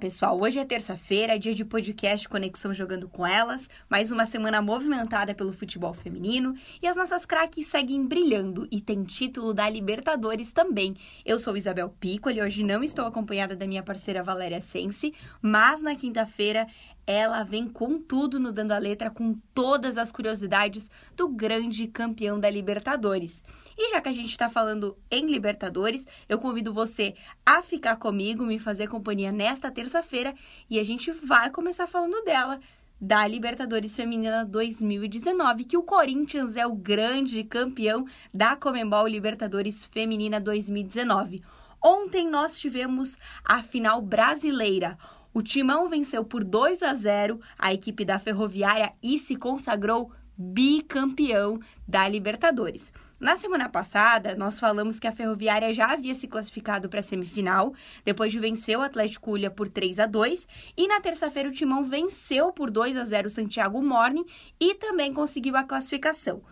pessoal, hoje é terça-feira, dia de podcast Conexão Jogando com Elas, mais uma semana movimentada pelo futebol feminino. E as nossas craques seguem brilhando e tem título da Libertadores também. Eu sou Isabel Piccoli hoje não estou acompanhada da minha parceira Valéria Sense, mas na quinta-feira ela vem com tudo no Dando a Letra, com todas as curiosidades do grande campeão da Libertadores. E já que a gente está falando em Libertadores, eu convido você a ficar comigo, me fazer companhia nesta terça-feira e a gente vai começar falando dela da Libertadores Feminina 2019, que o Corinthians é o grande campeão da Comembol Libertadores Feminina 2019. Ontem nós tivemos a final brasileira. O Timão venceu por 2 a 0 a equipe da Ferroviária e se consagrou bicampeão da Libertadores. Na semana passada, nós falamos que a Ferroviária já havia se classificado para a semifinal, depois de vencer o Atlético Ulha por 3 a 2, e na terça-feira o Timão venceu por 2 a 0 o Santiago Morning e também conseguiu a classificação.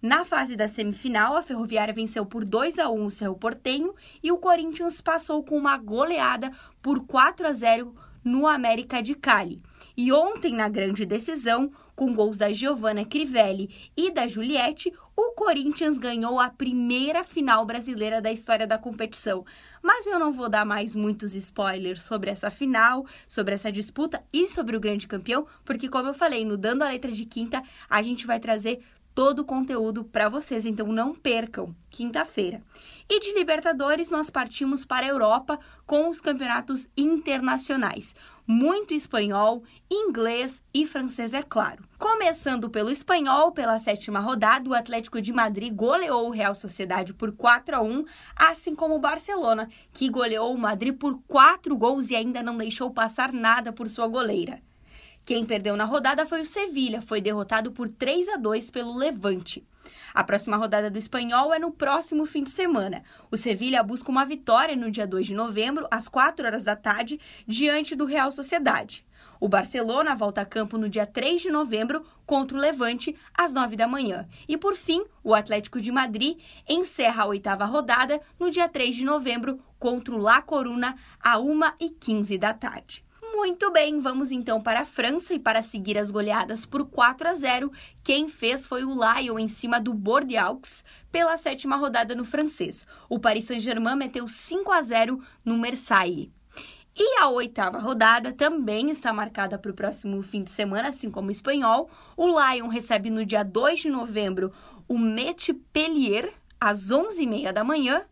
Na fase da semifinal, a Ferroviária venceu por 2 a 1 o Cerro Portenho e o Corinthians passou com uma goleada por 4 a 0 no América de Cali. E ontem, na grande decisão, com gols da Giovanna Crivelli e da Juliette, o Corinthians ganhou a primeira final brasileira da história da competição. Mas eu não vou dar mais muitos spoilers sobre essa final, sobre essa disputa e sobre o grande campeão, porque, como eu falei, no Dando a Letra de Quinta, a gente vai trazer todo o conteúdo para vocês, então não percam, quinta-feira. E de Libertadores, nós partimos para a Europa com os campeonatos internacionais. Muito espanhol, inglês e francês, é claro. Começando pelo espanhol, pela sétima rodada, o Atlético de Madrid goleou o Real Sociedade por 4 a 1, assim como o Barcelona, que goleou o Madrid por 4 gols e ainda não deixou passar nada por sua goleira. Quem perdeu na rodada foi o Sevilha, foi derrotado por 3 a 2 pelo Levante. A próxima rodada do espanhol é no próximo fim de semana. O Sevilha busca uma vitória no dia 2 de novembro, às 4 horas da tarde, diante do Real Sociedade. O Barcelona volta a campo no dia 3 de novembro contra o Levante, às 9 da manhã. E por fim, o Atlético de Madrid encerra a oitava rodada no dia 3 de novembro contra o La Coruna, às 1h15 da tarde. Muito bem, vamos então para a França e para seguir as goleadas por 4 a 0. Quem fez foi o Lyon em cima do Bordeaux pela sétima rodada no francês. O Paris Saint-Germain meteu 5 a 0 no Marseille. E a oitava rodada também está marcada para o próximo fim de semana, assim como o espanhol. O Lyon recebe no dia 2 de novembro o Montpellier às 11h30 da manhã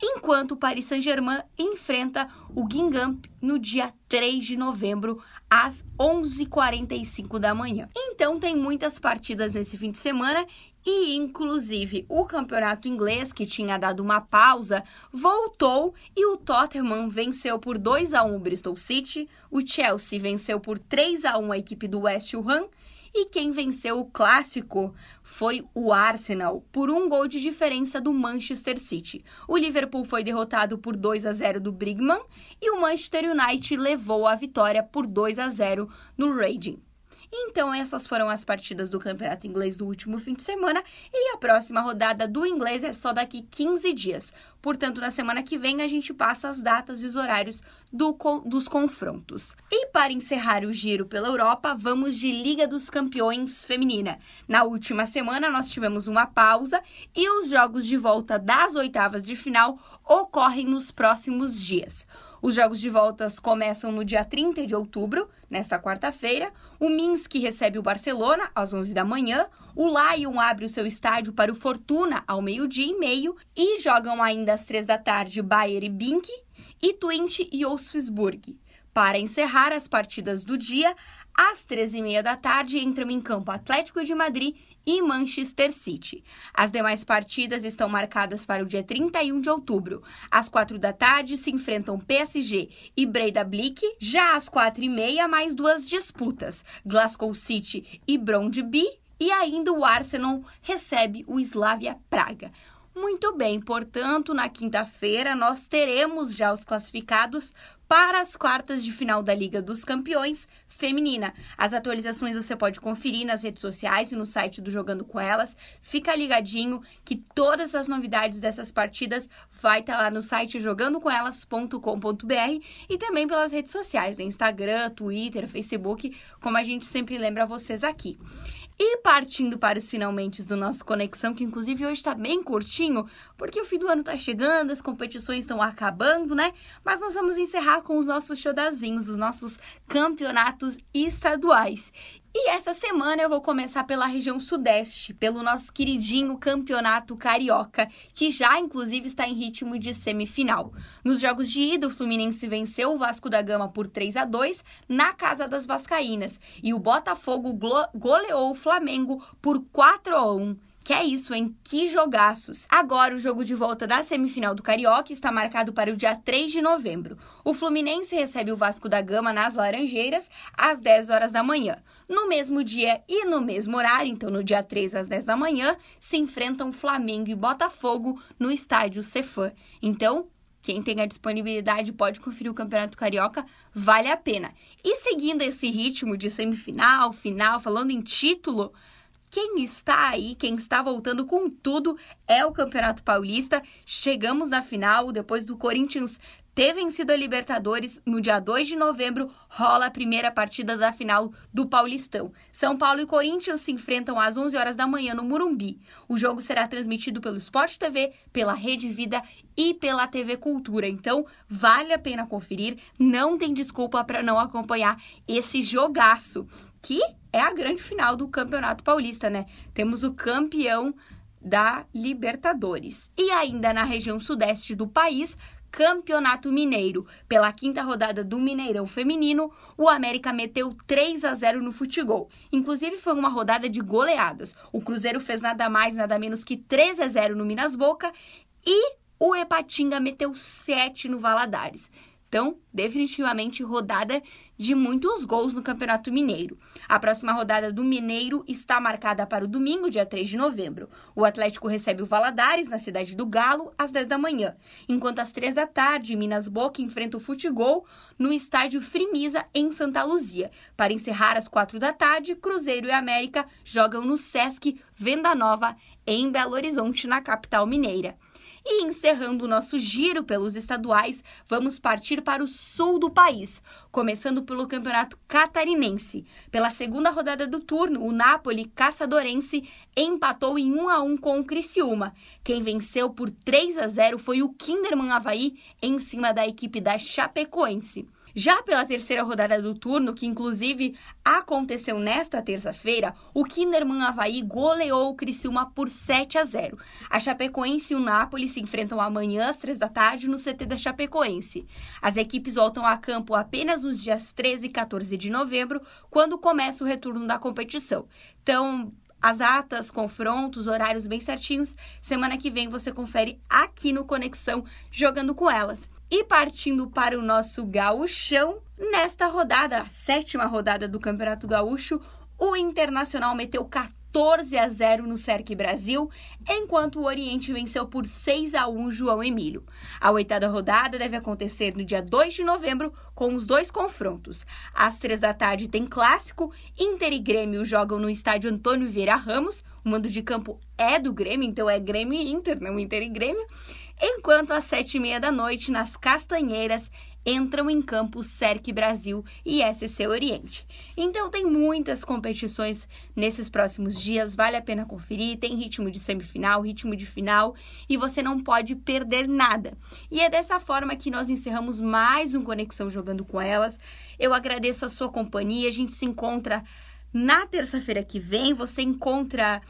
enquanto o Paris Saint-Germain enfrenta o Guingamp no dia 3 de novembro, às 11h45 da manhã. Então tem muitas partidas nesse fim de semana e inclusive o campeonato inglês que tinha dado uma pausa voltou e o Tottenham venceu por 2 a 1 o Bristol City, o Chelsea venceu por 3 a 1 a equipe do West Ham e quem venceu o clássico foi o Arsenal, por um gol de diferença do Manchester City. O Liverpool foi derrotado por 2 a 0 do Brigman e o Manchester United levou a vitória por 2 a 0 no Raging. Então, essas foram as partidas do Campeonato Inglês do último fim de semana e a próxima rodada do inglês é só daqui 15 dias. Portanto, na semana que vem a gente passa as datas e os horários do, dos confrontos. E para encerrar o giro pela Europa, vamos de Liga dos Campeões Feminina. Na última semana nós tivemos uma pausa e os jogos de volta das oitavas de final ocorrem nos próximos dias. Os jogos de voltas começam no dia 30 de outubro, nesta quarta-feira. O Minsk recebe o Barcelona às 11 da manhã. O Lyon abre o seu estádio para o Fortuna ao meio-dia e meio. E jogam ainda às 3 da tarde Bayern e Bink e Twente e Wolfsburg. Para encerrar as partidas do dia, às 13h30 da tarde entram em campo Atlético de Madrid e Manchester City. As demais partidas estão marcadas para o dia 31 de outubro. Às 4 da tarde se enfrentam PSG e Breda Blick. Já às 4h30, mais duas disputas: Glasgow City e Brondby. E ainda o Arsenal recebe o Slavia Praga. Muito bem, portanto, na quinta-feira nós teremos já os classificados para as quartas de final da Liga dos Campeões Feminina. As atualizações você pode conferir nas redes sociais e no site do Jogando com Elas. Fica ligadinho que todas as novidades dessas partidas vai estar lá no site jogandocomelas.com.br e também pelas redes sociais, né? Instagram, Twitter, Facebook, como a gente sempre lembra vocês aqui. E partindo para os finalmente do nosso Conexão, que inclusive hoje está bem curtinho, porque o fim do ano está chegando, as competições estão acabando, né? Mas nós vamos encerrar com os nossos xodazinhos, os nossos campeonatos estaduais. E essa semana eu vou começar pela região sudeste, pelo nosso queridinho campeonato carioca, que já inclusive está em ritmo de semifinal. Nos jogos de ida, o Fluminense venceu o Vasco da Gama por 3 a 2 na casa das Vascaínas e o Botafogo goleou o Flamengo por 4 a 1. Que é isso, hein? Que jogaços! Agora, o jogo de volta da semifinal do Carioca está marcado para o dia 3 de novembro. O Fluminense recebe o Vasco da Gama nas Laranjeiras às 10 horas da manhã. No mesmo dia e no mesmo horário, então no dia 3 às 10 da manhã, se enfrentam Flamengo e Botafogo no estádio Cefã. Então, quem tem a disponibilidade pode conferir o Campeonato Carioca, vale a pena. E seguindo esse ritmo de semifinal, final, falando em título, quem está aí, quem está voltando com tudo é o Campeonato Paulista. Chegamos na final, depois do Corinthians ter vencido a Libertadores, no dia 2 de novembro rola a primeira partida da final do Paulistão. São Paulo e Corinthians se enfrentam às 11 horas da manhã no Murumbi. O jogo será transmitido pelo Sport TV, pela Rede Vida e pela TV Cultura. Então, vale a pena conferir, não tem desculpa para não acompanhar esse jogaço, que é a grande final do Campeonato Paulista, né? Temos o campeão da Libertadores. E ainda na região sudeste do país, Campeonato Mineiro. Pela quinta rodada do Mineirão Feminino, o América meteu 3 a 0 no futebol. Inclusive foi uma rodada de goleadas. O Cruzeiro fez nada mais, nada menos que 3 a 0 no Minas Boca e o Epatinga meteu 7 no Valadares. Então, definitivamente rodada de muitos gols no Campeonato Mineiro. A próxima rodada do Mineiro está marcada para o domingo, dia 3 de novembro. O Atlético recebe o Valadares, na cidade do Galo, às 10 da manhã, enquanto às 3 da tarde, Minas Boca enfrenta o Futebol no estádio Frimisa, em Santa Luzia. Para encerrar às 4 da tarde, Cruzeiro e América jogam no Sesc Venda Nova, em Belo Horizonte, na capital mineira. E encerrando o nosso giro pelos estaduais, vamos partir para o sul do país, começando pelo Campeonato Catarinense. Pela segunda rodada do turno, o Napoli Caçadorense empatou em 1 a 1 com o Criciúma. Quem venceu por 3 a 0 foi o Kinderman Havaí em cima da equipe da Chapecoense. Já pela terceira rodada do turno, que inclusive aconteceu nesta terça-feira, o Kinderman Havaí goleou o Criciúma por 7 a 0. A Chapecoense e o Napoli se enfrentam amanhã às 3 da tarde no CT da Chapecoense. As equipes voltam a campo apenas nos dias 13 e 14 de novembro, quando começa o retorno da competição. Então, as atas, confrontos, horários bem certinhos. Semana que vem você confere aqui no Conexão, jogando com elas. E partindo para o nosso gauchão, nesta rodada, a sétima rodada do Campeonato Gaúcho, o Internacional meteu 14 a 0 no Cerque Brasil, enquanto o Oriente venceu por 6 a 1 João Emílio. A oitava rodada deve acontecer no dia 2 de novembro, com os dois confrontos. Às três da tarde tem clássico, Inter e Grêmio jogam no estádio Antônio Vieira Ramos, o mando de campo é do Grêmio, então é Grêmio e Inter, não Inter e Grêmio. Enquanto às sete e meia da noite, nas Castanheiras, entram em campo Cerque Brasil e SC Oriente. Então tem muitas competições nesses próximos dias, vale a pena conferir, tem ritmo de semifinal, ritmo de final e você não pode perder nada. E é dessa forma que nós encerramos mais um Conexão Jogando com Elas. Eu agradeço a sua companhia, a gente se encontra na terça-feira que vem, você encontra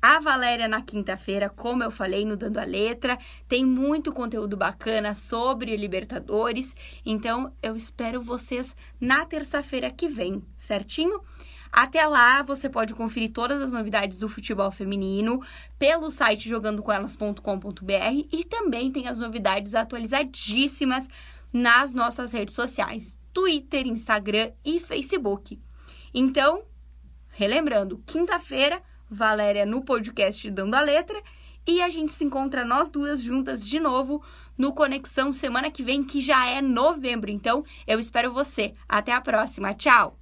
a Valéria na quinta-feira, como eu falei no Dando a Letra, tem muito conteúdo bacana sobre Libertadores. Então eu espero vocês na terça-feira que vem, certinho? Até lá, você pode conferir todas as novidades do futebol feminino pelo site jogandocomelas.com.br e também tem as novidades atualizadíssimas nas nossas redes sociais: Twitter, Instagram e Facebook. Então, relembrando, quinta-feira Valéria no podcast Dando a Letra E a gente se encontra nós duas juntas de novo no Conexão semana que vem, que já é novembro. Então, eu espero você. Até a próxima. Tchau!